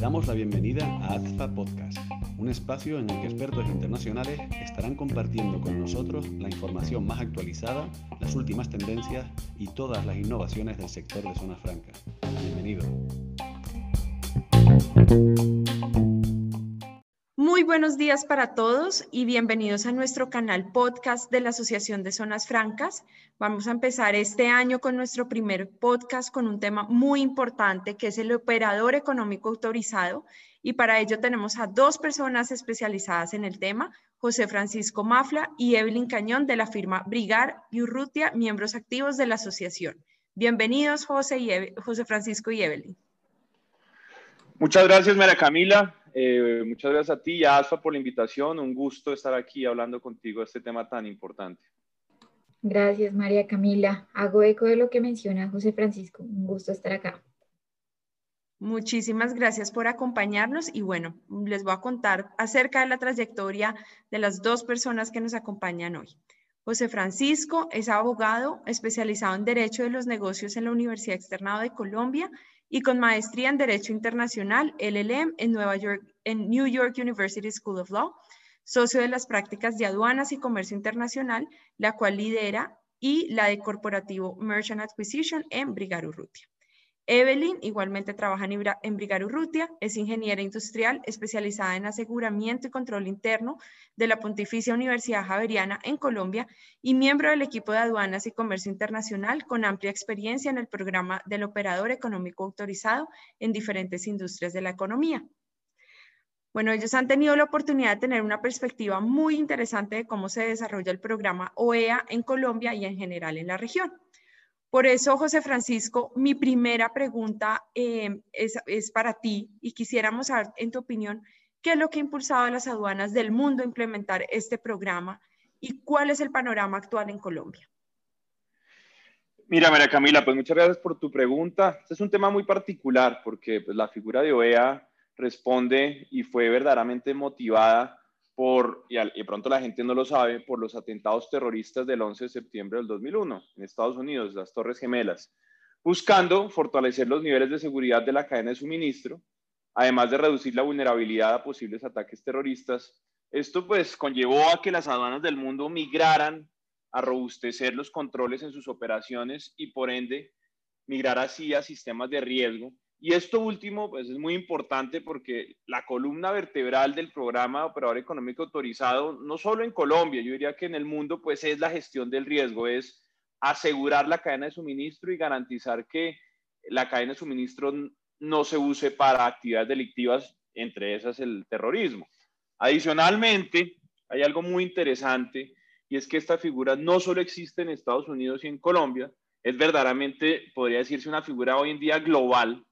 Damos la bienvenida a AZFA Podcast, un espacio en el que expertos internacionales estarán compartiendo con nosotros la información más actualizada, las últimas tendencias y todas las innovaciones del sector de zonas francas. Bienvenido. Buenos días para todos y bienvenidos a nuestro canal podcast de la Asociación de Zonas Francas. Vamos a empezar este año con nuestro primer podcast con un tema muy importante que es el operador económico autorizado y para ello tenemos a dos personas especializadas en el tema, José Francisco Mafla y Evelyn Cañón de la firma Brigar y Urrutia, miembros activos de la asociación. Bienvenidos José, y José Francisco y Evelyn. Muchas gracias, María Camila. Eh, muchas gracias a ti y a Alfa por la invitación. Un gusto estar aquí hablando contigo de este tema tan importante. Gracias, María Camila. Hago eco de lo que menciona José Francisco. Un gusto estar acá. Muchísimas gracias por acompañarnos y bueno, les voy a contar acerca de la trayectoria de las dos personas que nos acompañan hoy. José Francisco es abogado especializado en Derecho de los Negocios en la Universidad Externado de Colombia y con maestría en Derecho Internacional, LLM, en, Nueva York, en New York University School of Law, socio de las prácticas de aduanas y comercio internacional, la cual lidera, y la de corporativo Merchant Acquisition en Brigar Urrutia. Evelyn igualmente trabaja en Brigar Urrutia, es ingeniera industrial especializada en aseguramiento y control interno de la Pontificia Universidad Javeriana en Colombia y miembro del equipo de aduanas y comercio internacional con amplia experiencia en el programa del operador económico autorizado en diferentes industrias de la economía. Bueno, ellos han tenido la oportunidad de tener una perspectiva muy interesante de cómo se desarrolla el programa OEA en Colombia y en general en la región. Por eso, José Francisco, mi primera pregunta eh, es, para ti y quisiéramos saber, en tu opinión, qué es lo que ha impulsado a las aduanas del mundo a implementar este programa y cuál es el panorama actual en Colombia. Mira, María Camila, pues muchas gracias por tu pregunta. Este es un tema muy particular porque pues, la figura de OEA responde y fue verdaderamente motivada por, y, y, pronto la gente no lo sabe, por los atentados terroristas del 11 de septiembre del 2001 en Estados Unidos, las Torres Gemelas, buscando fortalecer los niveles de seguridad de la cadena de suministro, además de reducir la vulnerabilidad a posibles ataques terroristas. Esto pues conllevó a que las aduanas del mundo migraran a robustecer los controles en sus operaciones y por ende migrar así a sistemas de riesgo y esto último pues, es muy importante porque la columna vertebral del programa operador económico autorizado, no solo en Colombia, yo diría que en el mundo, pues es la gestión del riesgo, es asegurar la cadena de suministro y garantizar que la cadena de suministro no se use para actividades delictivas, entre esas el terrorismo. Adicionalmente, hay algo muy interesante y es que esta figura no solo existe en Estados Unidos y en Colombia, es verdaderamente, podría decirse, una figura hoy en día global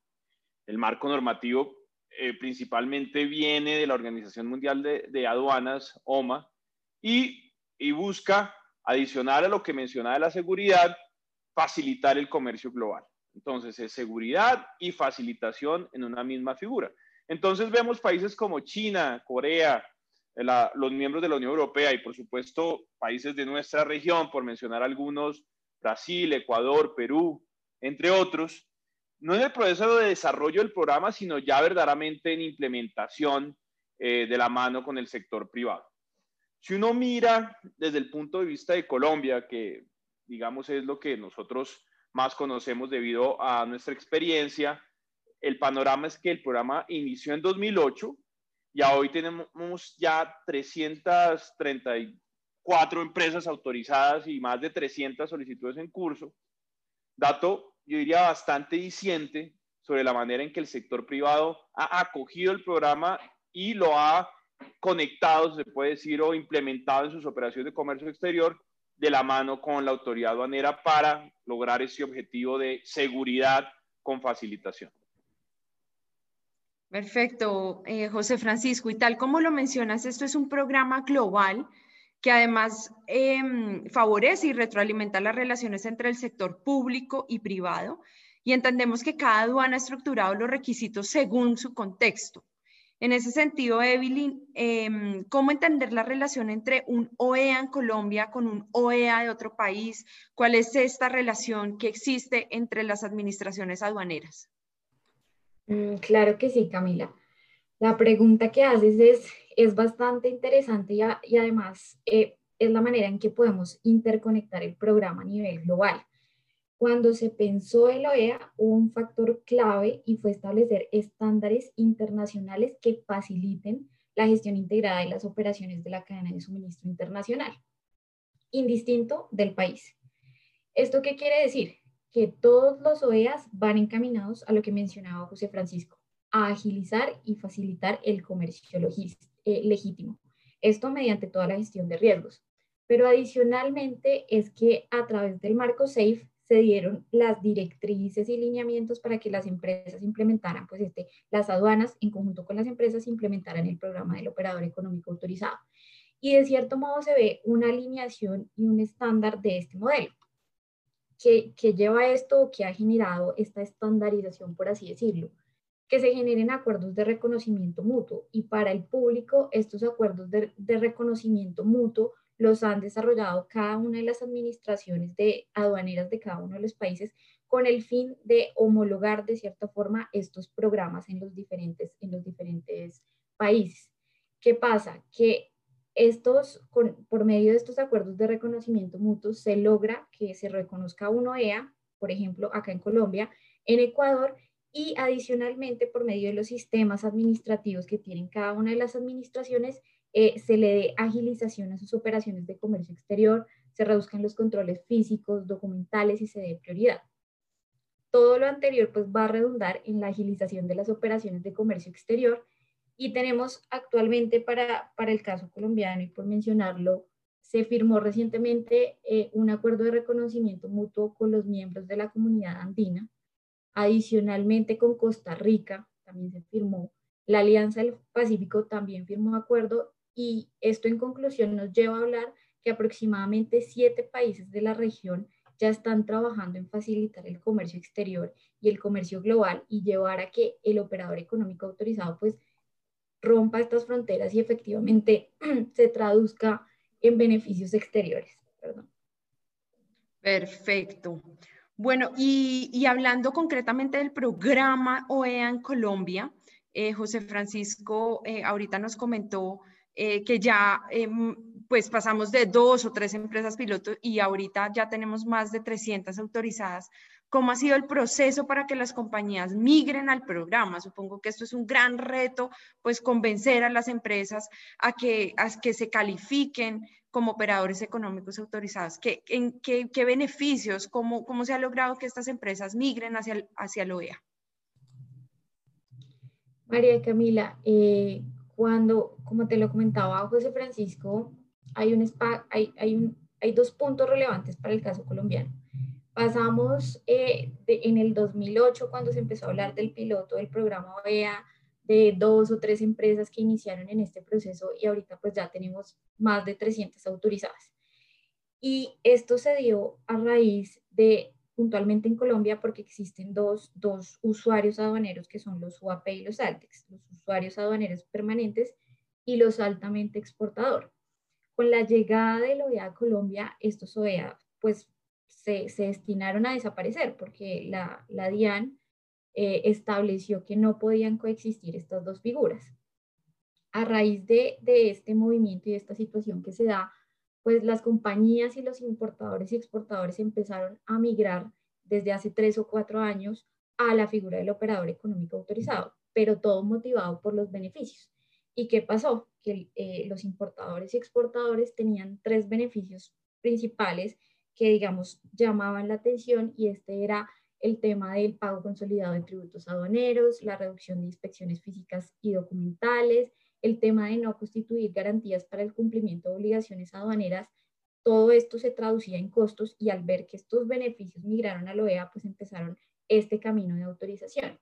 el marco normativo eh, principalmente viene de la Organización Mundial de, Aduanas, OMA, y, busca, adicional a lo que mencionaba de la seguridad, facilitar el comercio global. Entonces, es seguridad y facilitación en una misma figura. Entonces, vemos países como China, Corea, los miembros de la Unión Europea y, por supuesto, países de nuestra región, por mencionar algunos, Brasil, Ecuador, Perú, entre otros, no en el proceso de desarrollo del programa, sino ya verdaderamente en implementación eh, de la mano con el sector privado. Si uno mira desde el punto de vista de Colombia, que digamos es lo que nosotros más conocemos debido a nuestra experiencia, el panorama es que el programa inició en 2008 y hoy tenemos ya 334 empresas autorizadas y más de 300 solicitudes en curso. Dato yo diría, bastante diciente sobre la manera en que el sector privado ha acogido el programa y lo ha conectado, se puede decir, o implementado en sus operaciones de comercio exterior de la mano con la autoridad aduanera para lograr ese objetivo de seguridad con facilitación. Perfecto, eh, José Francisco. Y tal como lo mencionas, esto es un programa global que además em, favorece y retroalimenta las relaciones entre el sector público y privado. Y entendemos que cada aduana ha estructurado los requisitos según su contexto. En ese sentido, Evelyn, em, ¿cómo entender la relación entre un OEA en Colombia con un OEA de otro país? ¿Cuál es esta relación que existe entre las administraciones aduaneras? Mm, claro que sí, Camila. La pregunta que haces es, es bastante interesante y, además eh, es la manera en que podemos interconectar el programa a nivel global. Cuando se pensó el OEA, hubo un factor clave y fue establecer estándares internacionales que faciliten la gestión integrada de las operaciones de la cadena de suministro internacional, indistinto del país. ¿Esto qué quiere decir? Que todos los OEAs van encaminados a lo que mencionaba José Francisco, a agilizar y facilitar el comercio eh, legítimo. Esto mediante toda la gestión de riesgos. Pero adicionalmente es que a través del marco SAFE se dieron las directrices y lineamientos para que las empresas implementaran, pues este, las aduanas en conjunto con las empresas implementaran el programa del operador económico autorizado. Y de cierto modo se ve una alineación y un estándar de este modelo. que, que lleva esto que ha generado esta estandarización, por así decirlo? Que se generen acuerdos de reconocimiento mutuo y para el público estos acuerdos de, reconocimiento mutuo los han desarrollado cada una de las administraciones de aduaneras de cada uno de los países con el fin de homologar de cierta forma estos programas en los diferentes, en los diferentes países. ¿Qué pasa? Que estos, por medio de estos acuerdos de reconocimiento mutuo, se logra que se reconozca uno EA, por ejemplo, acá en Colombia, en Ecuador, y adicionalmente por medio de los sistemas administrativos que tienen cada una de las administraciones, eh, se le dé agilización a sus operaciones de comercio exterior, se reduzcan los controles físicos, documentales y se dé prioridad. Todo lo anterior pues va a redundar en la agilización de las operaciones de comercio exterior y tenemos actualmente para, para el caso colombiano y por mencionarlo, se firmó recientemente eh, un acuerdo de reconocimiento mutuo con los miembros de la comunidad andina. Adicionalmente con Costa Rica también se firmó. La Alianza del Pacífico también firmó acuerdo y esto en conclusión nos lleva a hablar que aproximadamente siete países de la región ya están trabajando en facilitar el comercio exterior y el comercio global y llevar a que el operador económico autorizado pues rompa estas fronteras y efectivamente se traduzca en beneficios exteriores. Perfecto. Bueno, y, hablando concretamente del programa OEA en Colombia, eh, José Francisco eh, ahorita nos comentó eh, que ya em, pues pasamos de dos o tres empresas piloto y ahorita ya tenemos más de 300 autorizadas. ¿Cómo ha sido el proceso para que las compañías migren al programa? Supongo que esto es un gran reto, pues convencer a las empresas a que, a que se califiquen como operadores económicos autorizados. ¿Qué, en, beneficios, cómo, se ha logrado que estas empresas migren hacia hacia el OEA? María Camila, eh, cuando, como te lo comentaba José Francisco, hay dos puntos relevantes para el caso colombiano. Pasamos eh, en el 2008, cuando se empezó a hablar del piloto del programa OEA, de dos o tres empresas que iniciaron en este proceso y ahorita pues ya tenemos más de 300 autorizadas. Y esto se dio a raíz de puntualmente en Colombia porque existen dos, dos usuarios aduaneros que son los UAP y los ALTEX, los usuarios aduaneros permanentes y los altamente exportador. Con la llegada del OEA a Colombia, estos OEA pues se, se destinaron a desaparecer porque la, la DIAN eh, estableció que no podían coexistir estas dos figuras. A raíz de, de este movimiento y de esta situación que se da, pues las compañías y los importadores y exportadores empezaron a migrar desde hace tres o cuatro años a la figura del operador económico autorizado, pero todo motivado por los beneficios. ¿Y qué pasó? Que eh, los importadores y exportadores tenían tres beneficios principales que, digamos, llamaban la atención y este era el tema del pago consolidado de tributos aduaneros, la reducción de inspecciones físicas y documentales, el tema de no constituir garantías para el cumplimiento de obligaciones aduaneras, todo esto se traducía en costos y al ver que estos beneficios migraron a la OEA, pues empezaron este camino de autorización.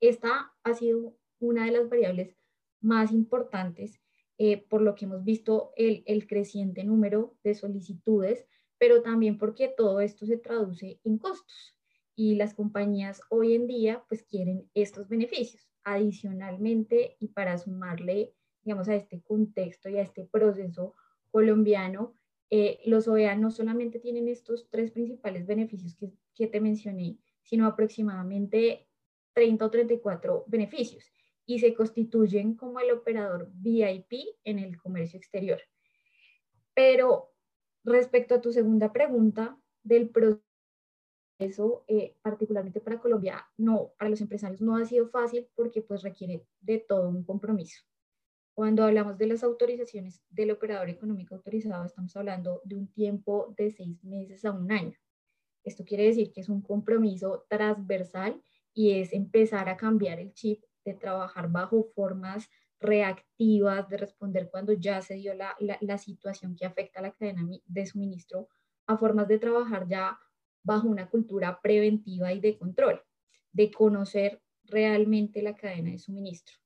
Esta ha sido una de las variables más importantes eh, por lo que hemos visto el, el creciente número de solicitudes, pero también porque todo esto se traduce en costos y las compañías hoy en día pues quieren estos beneficios. adicionalmente y para sumarle, digamos, a este contexto y a este proceso colombiano, eh, los OEA no solamente tienen estos tres principales beneficios que, que te mencioné, sino aproximadamente 30 o 34 beneficios y se constituyen como el operador VIP en el comercio exterior. Pero respecto a tu segunda pregunta del proceso, eh, particularmente para Colombia, no, para los empresarios no ha sido fácil porque pues requiere de todo un compromiso. Cuando hablamos de las autorizaciones del operador económico autorizado, estamos hablando de un tiempo de seis meses a un año. Esto quiere decir que es un compromiso transversal y es empezar a cambiar el chip de trabajar bajo formas reactivas, de responder cuando ya se dio la, la, situación que afecta a la cadena de suministro, a formas de trabajar ya bajo una cultura preventiva y de control, de conocer realmente la cadena de suministro.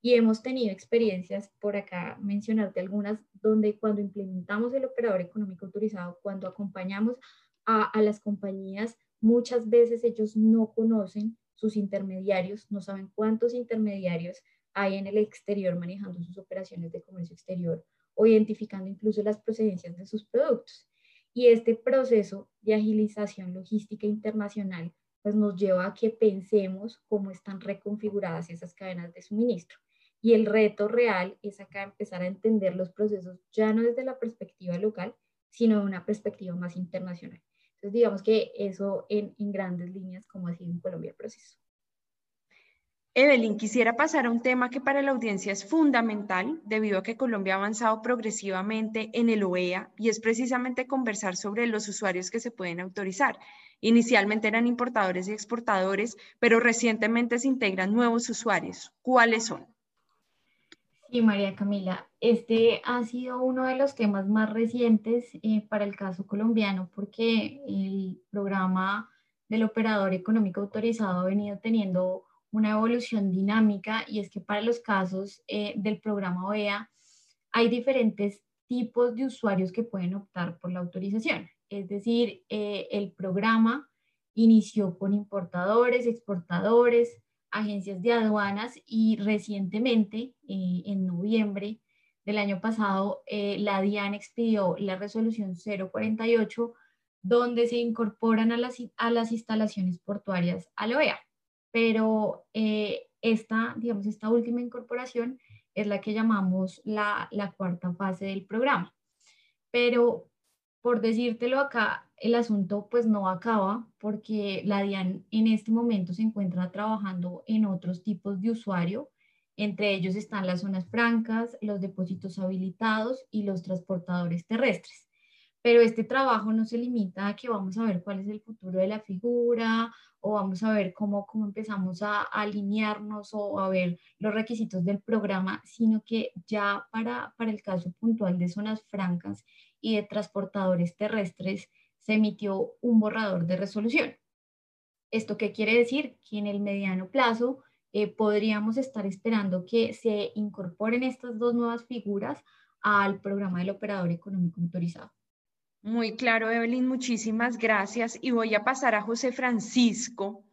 Y hemos tenido experiencias, por acá mencionarte algunas, donde cuando implementamos el operador económico autorizado, cuando acompañamos a, a las compañías, muchas veces ellos no conocen sus intermediarios, no saben cuántos intermediarios hay en el exterior manejando sus operaciones de comercio exterior o identificando incluso las procedencias de sus productos. Y este proceso de agilización logística internacional pues nos lleva a que pensemos cómo están reconfiguradas esas cadenas de suministro. Y el reto real es acá empezar a entender los procesos ya no desde la perspectiva local, sino de una perspectiva más internacional. Entonces, digamos que eso en, en grandes líneas, como ha sido en Colombia el proceso. Evelyn, quisiera pasar a un tema que para la audiencia es fundamental debido a que Colombia ha avanzado progresivamente en el OEA y es precisamente conversar sobre los usuarios que se pueden autorizar. Inicialmente eran importadores y exportadores, pero recientemente se integran nuevos usuarios. ¿Cuáles son? Sí, María Camila, este ha sido uno de los temas más recientes eh, para el caso colombiano porque el programa del operador económico autorizado ha venido teniendo una evolución dinámica y es que para los casos eh, del programa OEA hay diferentes tipos de usuarios que pueden optar por la autorización. Es decir, eh, el programa inició con importadores, exportadores, agencias de aduanas y recientemente, eh, en noviembre del año pasado, la DIAN expidió la resolución 048, donde se incorporan a las, a las instalaciones portuarias a la OEA. Pero eh, esta, digamos, esta última incorporación es la que llamamos la, la cuarta fase del programa. Pero por decírtelo acá, el asunto pues no acaba porque la DIAN en este momento se encuentra trabajando en otros tipos de usuario. Entre ellos están las zonas francas, los depósitos habilitados y los transportadores terrestres. Pero este trabajo no se limita a que vamos a ver cuál es el futuro de la figura o vamos a ver cómo, cómo empezamos a, alinearnos o a ver los requisitos del programa, sino que ya para, para el caso puntual de zonas francas y de transportadores terrestres se emitió un borrador de resolución. ¿Esto qué quiere decir? Que en el mediano plazo eh, podríamos estar esperando que se incorporen estas dos nuevas figuras al programa del operador económico autorizado. Muy claro, Evelyn, muchísimas gracias. Y voy a pasar a José Francisco.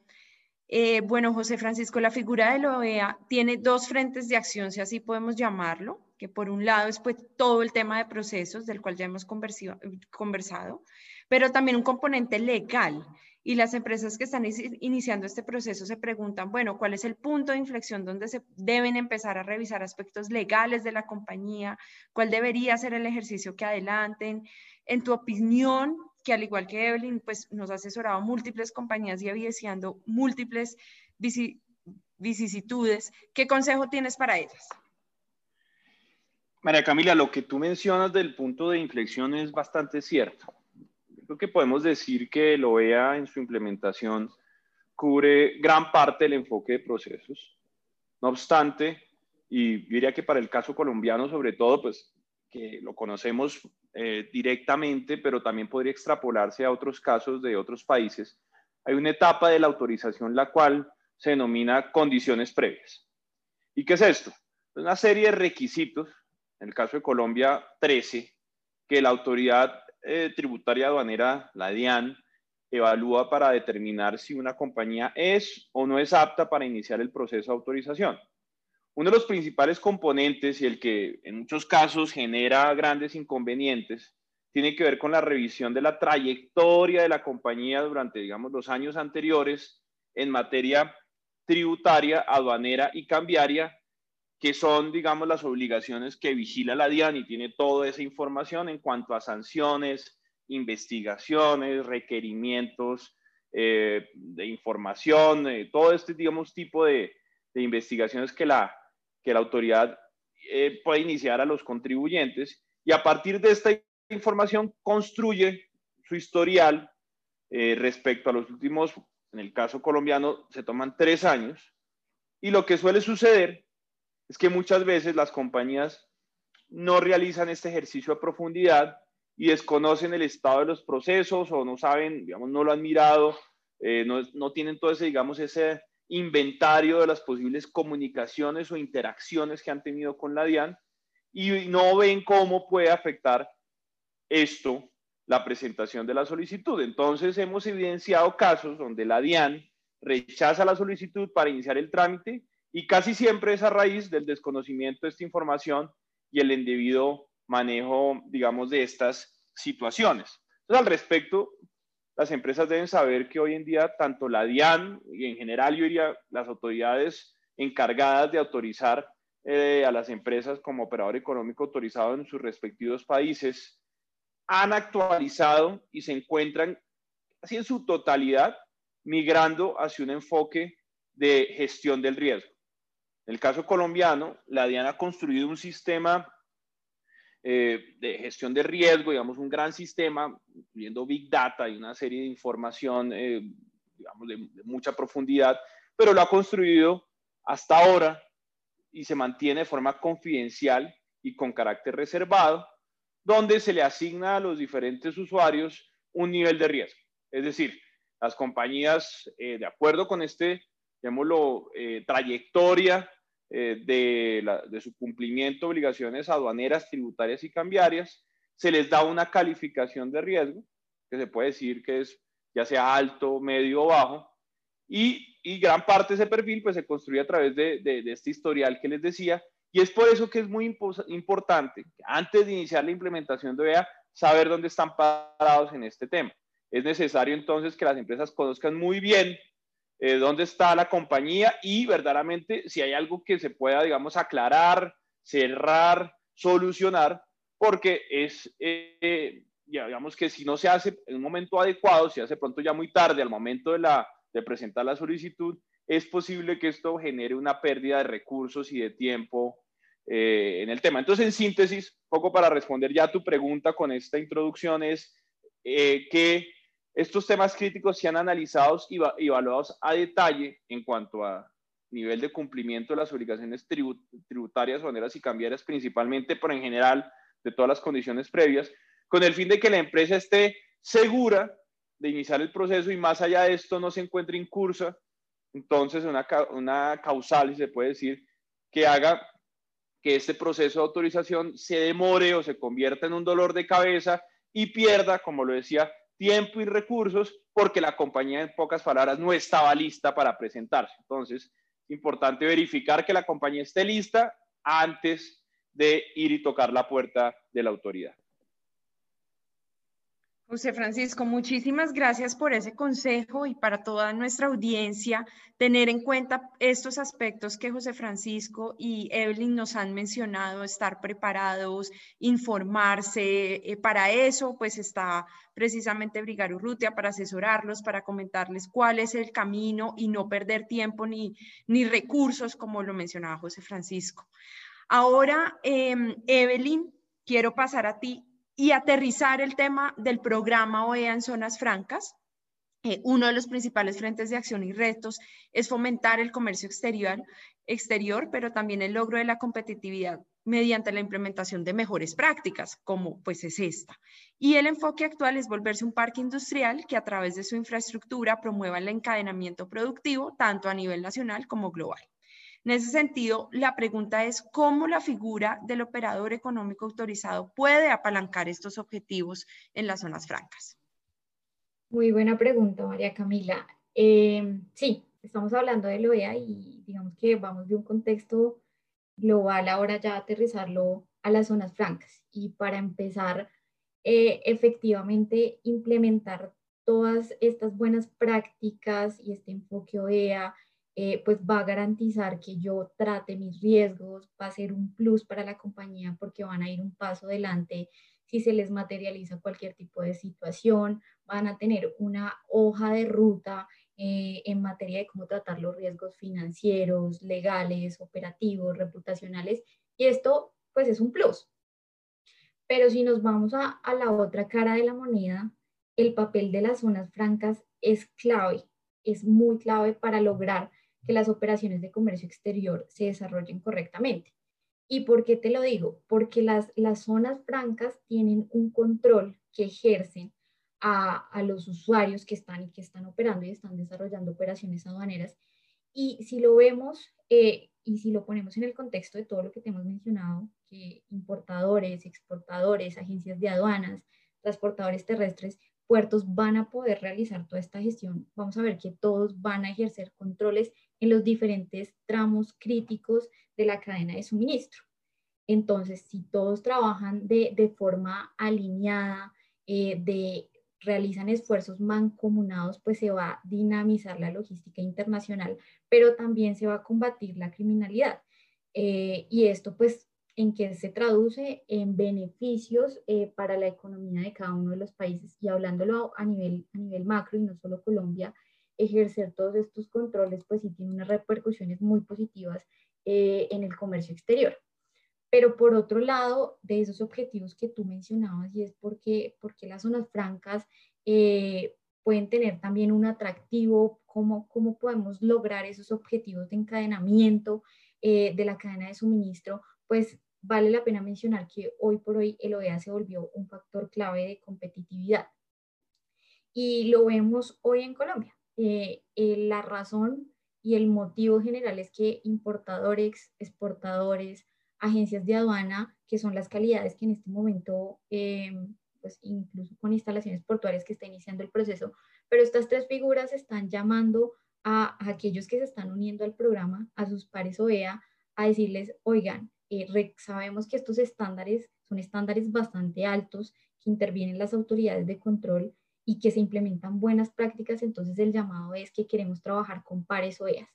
Eh, bueno, José Francisco, la figura de la OEA tiene dos frentes de acción, si así podemos llamarlo, que por un lado es pues todo el tema de procesos, del cual ya hemos conversado, pero también un componente legal. Y las empresas que están iniciando este proceso se preguntan, bueno, ¿cuál es el punto de inflexión donde se deben empezar a revisar aspectos legales de la compañía? ¿Cuál debería ser el ejercicio que adelanten? En tu opinión, que al igual que Evelyn, pues nos ha asesorado múltiples compañías y evidenciando múltiples vicisitudes, ¿qué consejo tienes para ellas? María Camila, lo que tú mencionas del punto de inflexión es bastante cierto. Creo que podemos decir que el OEA en su implementación cubre gran parte del enfoque de procesos. No obstante, y diría que para el caso colombiano sobre todo, pues que lo conocemos eh, directamente, pero también podría extrapolarse a otros casos de otros países, hay una etapa de la autorización la cual se denomina condiciones previas. ¿Y qué es esto? Una serie de requisitos en el caso de Colombia, 13, que la autoridad eh, tributaria aduanera, la DIAN, evalúa para determinar si una compañía es o no es apta para iniciar el proceso de autorización. Uno de los principales componentes y el que en muchos casos genera grandes inconvenientes tiene que ver con la revisión de la trayectoria de la compañía durante, digamos, los años anteriores en materia tributaria, aduanera y cambiaria, que son, digamos, las obligaciones que vigila la DIAN y tiene toda esa información en cuanto a sanciones, investigaciones, requerimientos eh, de información, eh, todo este, digamos, tipo de, de investigaciones que la, que la autoridad eh, puede iniciar a los contribuyentes y a partir de esta información construye su historial eh, respecto a los últimos, en el caso colombiano, se toman tres años. Y lo que suele suceder es que muchas veces las compañías no realizan este ejercicio a profundidad y desconocen el estado de los procesos o no saben, digamos, no lo han mirado, eh, no, no tienen todo ese, digamos, ese inventario de las posibles comunicaciones o interacciones que han tenido con la DIAN y no ven cómo puede afectar esto la presentación de la solicitud. Entonces hemos evidenciado casos donde la DIAN rechaza la solicitud para iniciar el trámite y casi siempre es a raíz del desconocimiento de esta información y el indebido manejo, digamos, de estas situaciones. Entonces, al respecto, las empresas deben saber que hoy en día tanto la DIAN y en general yo diría las autoridades encargadas de autorizar eh, a las empresas como operador económico autorizado en sus respectivos países han actualizado y se encuentran así en su totalidad migrando hacia un enfoque de gestión del riesgo. En el caso colombiano, la DIAN ha construido un sistema eh, de gestión de riesgo, digamos, un gran sistema, incluyendo Big Data y una serie de información, eh, digamos, de, mucha profundidad, pero lo ha construido hasta ahora y se mantiene de forma confidencial y con carácter reservado, donde se le asigna a los diferentes usuarios un nivel de riesgo. Es decir, las compañías, eh, de acuerdo con este, llamémoslo, trayectoria eh, de, su cumplimiento de obligaciones aduaneras, tributarias y cambiarias, se les da una calificación de riesgo, que se puede decir que es ya sea alto, medio o bajo, y, gran parte de ese perfil pues se construye a través de, este historial que les decía, y es por eso que es muy importante, antes de iniciar la implementación de OEA, saber dónde están parados en este tema. Es necesario entonces que las empresas conozcan muy bien eh, dónde está la compañía y verdaderamente si hay algo que se pueda, digamos, aclarar, cerrar, solucionar, porque es, eh, digamos que si no se hace en un momento adecuado, si hace pronto ya muy tarde, al momento de, la, de presentar la solicitud, es posible que esto genere una pérdida de recursos y de tiempo eh, en el tema. Entonces, en síntesis, poco para responder ya a tu pregunta con esta introducción es que estos temas críticos se han analizado y evaluados a detalle en cuanto a nivel de cumplimiento de las obligaciones tributarias, aduaneras y cambiarias, principalmente, pero en general de todas las condiciones previas, con el fin de que la empresa esté segura de iniciar el proceso y más allá de esto no se encuentre incursa, entonces una, una causal, si se puede decir, que haga que este proceso de autorización se demore o se convierta en un dolor de cabeza y pierda, como lo decía, tiempo y recursos porque la compañía, en pocas palabras, no estaba lista para presentarse. Entonces, es importante verificar que la compañía esté lista antes de ir y tocar la puerta de la autoridad. José Francisco, muchísimas gracias por ese consejo y para toda nuestra audiencia tener en cuenta estos aspectos que José Francisco y Evelyn nos han mencionado, estar preparados, informarse. Eh, para eso, pues está precisamente Brigar Urrutia para asesorarlos, para comentarles cuál es el camino y no perder tiempo ni, ni recursos, como lo mencionaba José Francisco. Ahora, em, Evelyn, quiero pasar a ti y aterrizar el tema del programa OEA en zonas francas. Eh, uno de los principales frentes de acción y retos es fomentar el comercio exterior, exterior, pero también el logro de la competitividad mediante la implementación de mejores prácticas, como pues es esta. Y el enfoque actual es volverse un parque industrial que a través de su infraestructura promueva el encadenamiento productivo tanto a nivel nacional como global. En ese sentido, la pregunta es cómo la figura del operador económico autorizado puede apalancar estos objetivos en las zonas francas. Muy buena pregunta, María Camila. Eh, sí, estamos hablando de OEA y digamos que vamos de un contexto global ahora ya aterrizarlo a las zonas francas. Y para empezar, eh, efectivamente implementar todas estas buenas prácticas y este enfoque OEA, eh, pues va a garantizar que yo trate mis riesgos, va a ser un plus para la compañía porque van a ir un paso adelante si se les materializa cualquier tipo de situación, van a tener una hoja de ruta eh, en materia de cómo tratar los riesgos financieros, legales, operativos, reputacionales, y esto pues es un plus. Pero si nos vamos a, a la otra cara de la moneda, el papel de las zonas francas es clave, es muy clave para lograr que las operaciones de comercio exterior se desarrollen correctamente. ¿Y por qué te lo digo? Porque las, las zonas francas tienen un control que ejercen a, a, los usuarios que están y que están operando y están desarrollando operaciones aduaneras. Y si lo vemos eh, y si lo ponemos en el contexto de todo lo que te hemos mencionado, que importadores, exportadores, agencias de aduanas, transportadores terrestres, puertos van a poder realizar toda esta gestión. Vamos a ver que todos van a ejercer controles en los diferentes tramos críticos de la cadena de suministro. Entonces, si todos trabajan de, de forma alineada, eh, de, realizan esfuerzos mancomunados, pues se va a dinamizar la logística internacional, pero también se va a combatir la criminalidad. Eh, y esto, pues, en que se traduce en beneficios eh, para la economía de cada uno de los países. Y hablándolo a nivel, a nivel macro y no solo Colombia, ejercer todos estos controles, pues sí tiene unas repercusiones muy positivas eh, en el comercio exterior. Pero por otro lado, de esos objetivos que tú mencionabas, y es porque, porque las zonas francas eh, pueden tener también un atractivo, cómo, cómo podemos lograr esos objetivos de encadenamiento de la cadena de suministro, pues vale la pena mencionar que hoy por hoy el OEA se volvió un factor clave de competitividad. Y lo vemos hoy en Colombia. Eh, eh, la razón y el motivo general es que importadores, exportadores, agencias de aduana, que son las calidades que en este momento, eh, pues incluso con instalaciones portuarias que está iniciando el proceso, pero estas tres figuras están llamando a, aquellos que se están uniendo al programa, a sus pares OEA, a decirles, oigan, eh, sabemos que estos estándares son estándares bastante altos que intervienen las autoridades de control y que se implementan buenas prácticas, entonces el llamado es que queremos trabajar con pares OEAS.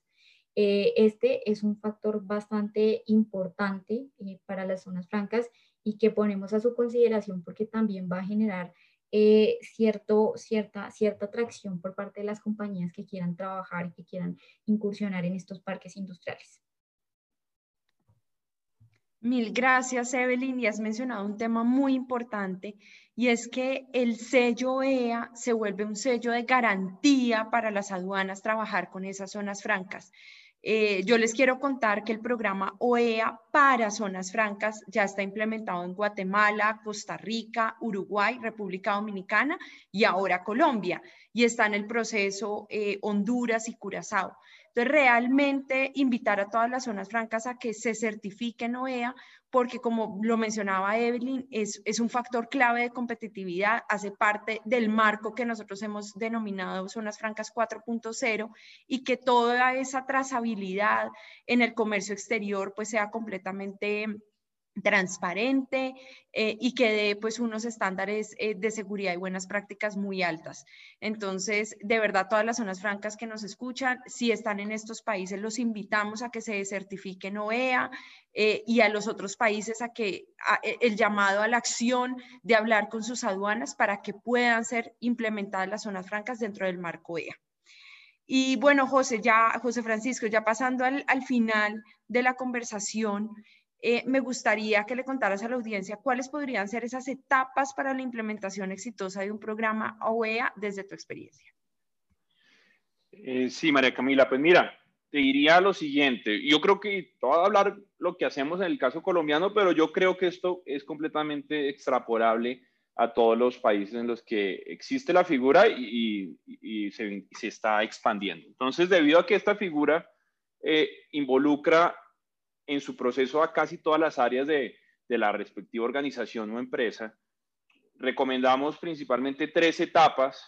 Eh, este es un factor bastante importante eh, para las zonas francas y que ponemos a su consideración porque también va a generar cierto, cierta, cierta atracción por parte de las compañías que quieran trabajar y que quieran incursionar en estos parques industriales. Mil gracias, Evelyn. Y has mencionado un tema muy importante y es que el sello EA se vuelve un sello de garantía para las aduanas trabajar con esas zonas francas. Eh, yo les quiero contar que el programa OEA para zonas francas ya está implementado en Guatemala, Costa Rica, Uruguay, República Dominicana y ahora Colombia. Y está en el proceso eh, Honduras y Curazao. Entonces, realmente invitar a todas las zonas francas a que se certifiquen OEA, porque como lo mencionaba Evelyn, es, un factor clave de competitividad, hace parte del marco que nosotros hemos denominado Zonas Francas 4.0 y que toda esa trazabilidad en el comercio exterior pues sea completamente transparente eh, y que dé pues unos estándares eh, de seguridad y buenas prácticas muy altas. Entonces, de verdad, todas las zonas francas que nos escuchan, si están en estos países, los invitamos a que se certifiquen OEA eh, y a los otros países a que e, el llamado a la acción de hablar con sus aduanas para que puedan ser implementadas las zonas francas dentro del marco OEA. Y bueno, José, ya, José Francisco, ya pasando al, al final de la conversación, eh, me gustaría que le contaras a la audiencia cuáles podrían ser esas etapas para la implementación exitosa de un programa OEA desde tu experiencia. Eh, sí, María Camila, pues mira, te diría lo siguiente. Yo creo que te voy a hablar lo que hacemos en el caso colombiano, pero yo creo que esto es completamente extrapolable a todos los países en los que existe la figura y, se, está expandiendo. Entonces, debido a que esta figura eh, involucra en su proceso a casi todas las áreas de, la respectiva organización o empresa. Recomendamos principalmente tres etapas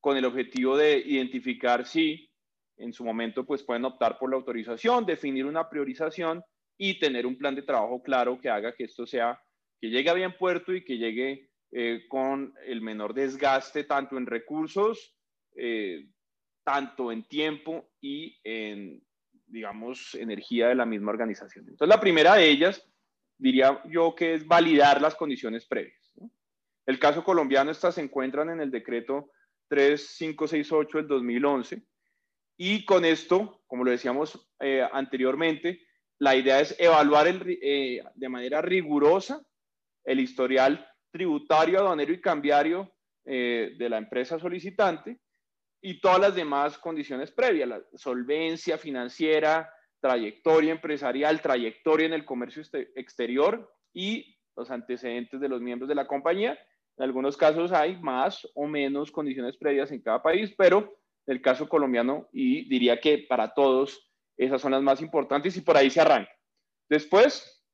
con el objetivo de identificar si en su momento pues pueden optar por la autorización, definir una priorización y tener un plan de trabajo claro que haga que esto sea, que llegue a bien puerto y que llegue eh, con el menor desgaste tanto en recursos, eh, tanto en tiempo y en, digamos, energía de la misma organización. Entonces, la primera de ellas, diría yo que es validar las condiciones previas. El caso colombiano, estas se encuentran en el decreto 3568 del 2011. Y con esto, como lo decíamos eh, anteriormente, la idea es evaluar eh, de manera rigurosa el historial tributario, aduanero y cambiario eh, de la empresa solicitante y todas las demás condiciones previas, la solvencia financiera, trayectoria empresarial, trayectoria en el comercio exterior y los antecedentes de los miembros de la compañía. En algunos casos hay más o menos condiciones previas en cada país, pero en el caso colombiano, y diría que para todos, esas son las más importantes y por ahí se arranca. Después,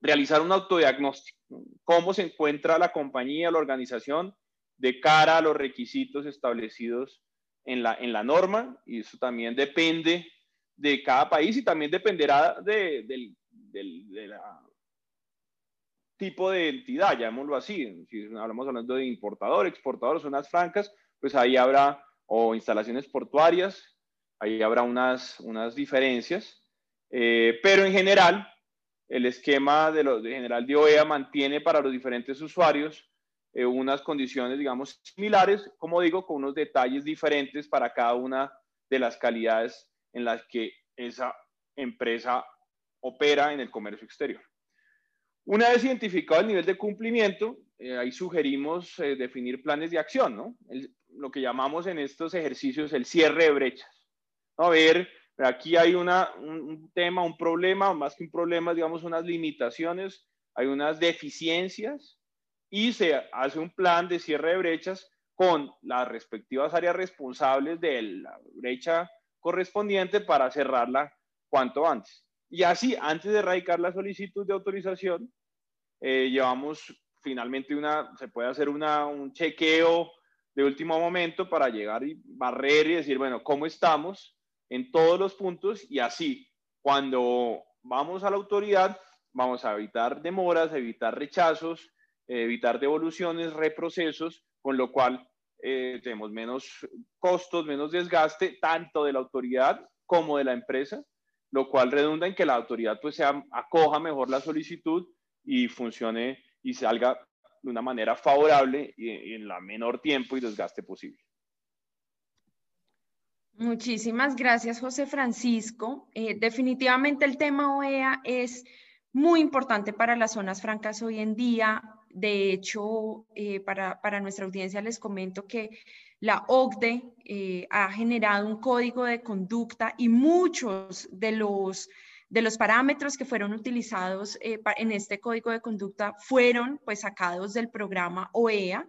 realizar un autodiagnóstico. ¿Cómo se encuentra la compañía, la organización de cara a los requisitos establecidos en la, en la norma? Y eso también depende de cada país y también dependerá del, del tipo de entidad, llamémoslo así. Si hablamos hablando de importador, exportador, zonas francas, pues ahí habrá o instalaciones portuarias, ahí habrá unas, unas diferencias, eh, pero en general, el esquema de, lo, de general de OEA mantiene para los diferentes usuarios eh, unas condiciones, digamos, similares, como digo, con unos detalles diferentes para cada una de las calidades en las que esa empresa opera en el comercio exterior. Una vez identificado el nivel de cumplimiento, eh, ahí sugerimos definir planes de acción, ¿no? lo que llamamos en estos ejercicios el cierre de brechas. A ver, aquí hay una, un, tema, un problema, más que un problema, digamos, unas limitaciones, hay unas deficiencias y se hace un plan de cierre de brechas con las respectivas áreas responsables de la brecha correspondiente para cerrarla cuanto antes. Y así, antes de erradicar la solicitud de autorización, eh, llevamos finalmente una, se puede hacer una, un chequeo de último momento para llegar y barrer y decir, bueno, ¿cómo estamos en todos los puntos? Y así, cuando vamos a la autoridad, vamos a evitar demoras, evitar rechazos, evitar devoluciones, reprocesos, con lo cual eh, tenemos menos costos, menos desgaste, tanto de la autoridad como de la empresa, lo cual redunda en que la autoridad pues sea, acoja mejor la solicitud y funcione y salga de una manera favorable y en la menor tiempo y desgaste posible. Muchísimas gracias, José Francisco. Eh, definitivamente el tema OEA es muy importante para las zonas francas hoy en día. De hecho, eh, para, para, nuestra audiencia les comento que la OCDE eh, ha generado un código de conducta y muchos de los de los parámetros que fueron utilizados eh, en este código de conducta fueron pues sacados del programa OEA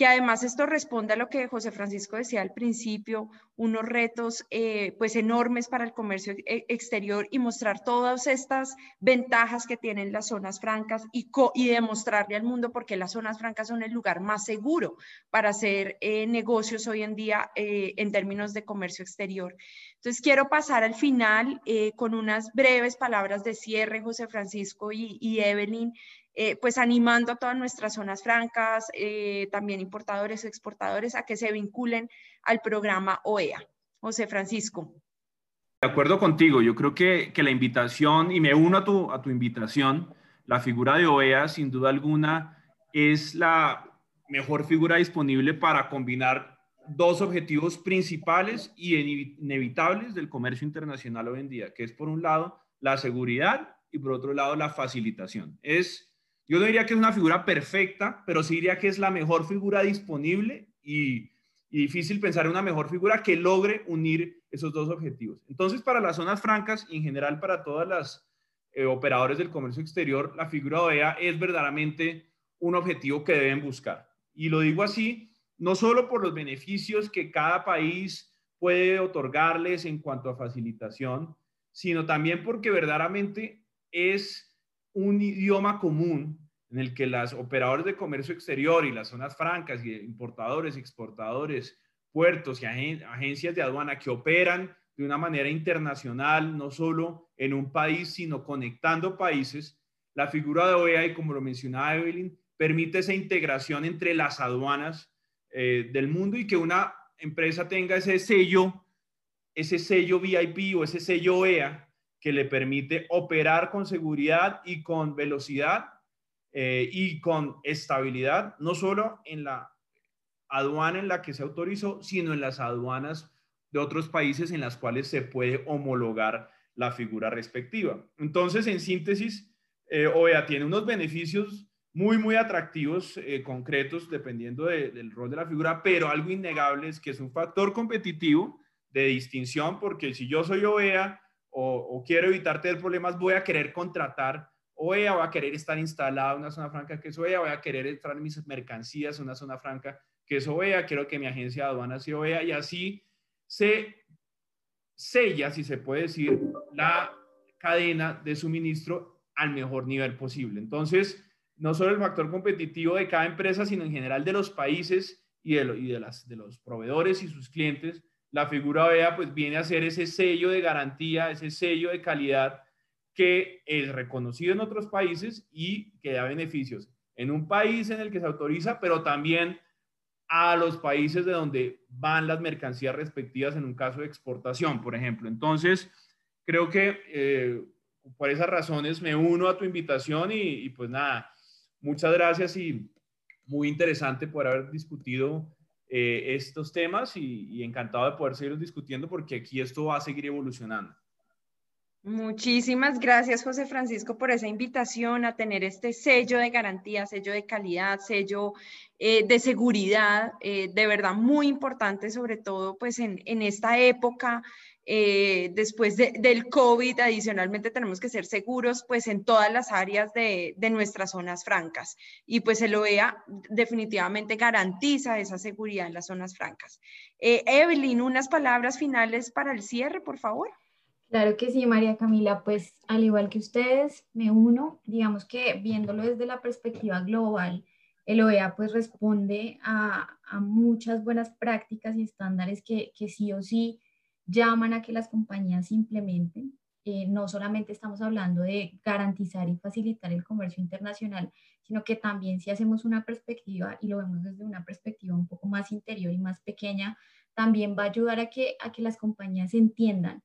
que además esto responde a lo que José Francisco decía al principio, unos retos eh, pues enormes para el comercio e, exterior y mostrar todas estas ventajas que tienen las zonas francas y, demostrarle al mundo por qué las zonas francas son el lugar más seguro para hacer eh, negocios hoy en día eh, en términos de comercio exterior. Entonces quiero pasar al final con unas breves palabras de cierre, José Francisco y, y Evelyn, eh, pues animando a todas nuestras zonas francas, eh, también importadores, exportadores, a que se vinculen al programa OEA. José Francisco. De acuerdo contigo, yo creo que, que la invitación, y me uno a tu, a tu invitación, la figura de OEA sin duda alguna es la mejor figura disponible para combinar dos objetivos principales y inevitables del comercio internacional hoy en día, que es por un lado la seguridad y por otro lado la facilitación. Es yo no diría que es una figura perfecta, pero sí diría que es la mejor figura disponible y, difícil pensar en una mejor figura que logre unir esos dos objetivos. Entonces, para las zonas francas y en general para todas las eh, operadores del comercio exterior, la figura OEA es verdaderamente un objetivo que deben buscar. Y lo digo así, no solo por los beneficios que cada país puede otorgarles en cuanto a facilitación, sino también porque verdaderamente es un idioma común en el que las operadores de comercio exterior y las zonas francas y importadores exportadores puertos y agencias de aduana que operan de una manera internacional, no solo en un país, sino conectando países, la figura de OEA, y como lo mencionaba Evelyn, permite esa integración entre las aduanas eh, del mundo y que una empresa tenga ese sello, ese sello VIP o ese sello OEA que le permite operar con seguridad y con velocidad eh, y con estabilidad, no solo en la aduana en la que se autorizó, sino en las aduanas de otros países en las cuales se puede homologar la figura respectiva. Entonces, en síntesis, eh, OEA tiene unos beneficios muy, muy atractivos, eh, concretos, dependiendo del rol de la figura, pero algo innegable es que es un factor competitivo de distinción, porque si yo soy OEA o, quiero evitar tener problemas, voy a querer contratar OEA, voy a querer estar instalado en una zona franca que es OEA, voy a querer entrar mis mercancías en una zona franca que es OEA, quiero que mi agencia de aduanas sea OEA, y así se sella, si se puede decir, la cadena de suministro al mejor nivel posible. Entonces, no solo el factor competitivo de cada empresa, sino en general de los países y de, de los proveedores y sus clientes, la figura OEA pues viene a ser ese sello de garantía, ese sello de calidad que es reconocido en otros países y que da beneficios en un país en el que se autoriza, pero también a los países de donde van las mercancías respectivas en un caso de exportación, por ejemplo. Entonces, creo que eh, por esas razones me uno a tu invitación y, pues nada, muchas gracias y muy interesante por haber discutido eh, estos temas y, encantado de poder seguir discutiendo porque aquí esto va a seguir evolucionando. Muchísimas gracias, José Francisco, por esa invitación a tener este sello de garantía, sello de calidad, sello eh, de seguridad, eh, de verdad muy importante, sobre todo pues en, esta época, eh, después del COVID, adicionalmente tenemos que ser seguros pues en todas las áreas de, de nuestras zonas francas y pues el OEA definitivamente garantiza esa seguridad en las zonas francas. Evelyn, unas palabras finales para el cierre, por favor. Claro que sí, María Camila, pues al igual que ustedes, me uno, digamos que viéndolo desde la perspectiva global, el OEA pues responde a, muchas buenas prácticas y estándares que, sí o sí llaman a que las compañías implementen. Eh, no solamente estamos hablando de garantizar y facilitar el comercio internacional, sino que también si hacemos una perspectiva y lo vemos desde una perspectiva un poco más interior y más pequeña, también va a ayudar a que, a que las compañías entiendan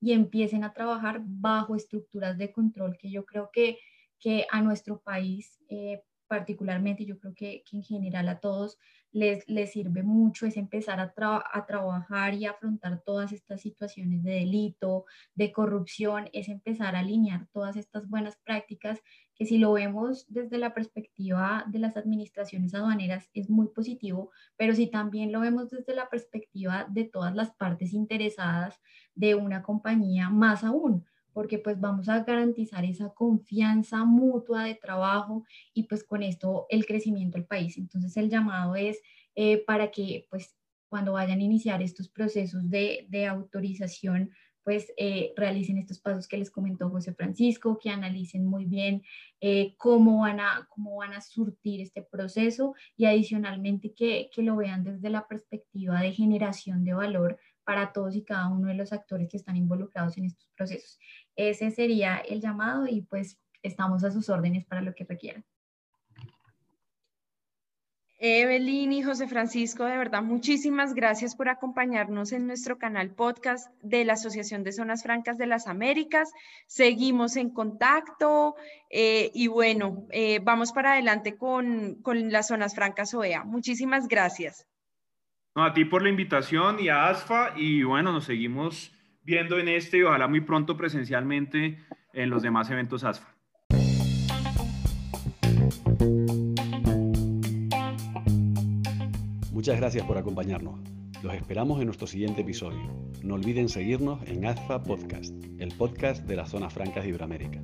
y empiecen a trabajar bajo estructuras de control que yo creo que, que a nuestro país eh, particularmente, yo creo que, que, en general a todos les, les sirve mucho es empezar a, a, trabajar y afrontar todas estas situaciones de delito, de corrupción, es empezar a alinear todas estas buenas prácticas que si lo vemos desde la perspectiva de las administraciones aduaneras es muy positivo, pero si también lo vemos desde la perspectiva de todas las partes interesadas de una compañía, más aún, porque pues vamos a garantizar esa confianza mutua de trabajo y pues con esto el crecimiento del país. Entonces el llamado es eh, para que pues cuando vayan a iniciar estos procesos de, de autorización pues eh, realicen estos pasos que les comentó José Francisco, que analicen muy bien eh, cómo, van a, cómo van a surtir este proceso y adicionalmente que, que lo vean desde la perspectiva de generación de valor para todos y cada uno de los actores que están involucrados en estos procesos. Ese sería el llamado y pues estamos a sus órdenes para lo que requieran. Evelyn y José Francisco, de verdad, muchísimas gracias por acompañarnos en nuestro canal podcast de la Asociación de Zonas Francas de las Américas. Seguimos en contacto eh, y bueno, eh, vamos para adelante con, con, las Zonas Francas OEA. Muchísimas gracias. a ti por la invitación y a ASFA y bueno, nos seguimos viendo en este y ojalá muy pronto presencialmente en los demás eventos ASFA. Muchas gracias por acompañarnos. Los esperamos en nuestro siguiente episodio. No olviden seguirnos en AZFA Podcast, el podcast de las zonas francas de Iberoamérica.